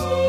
oh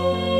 Oh.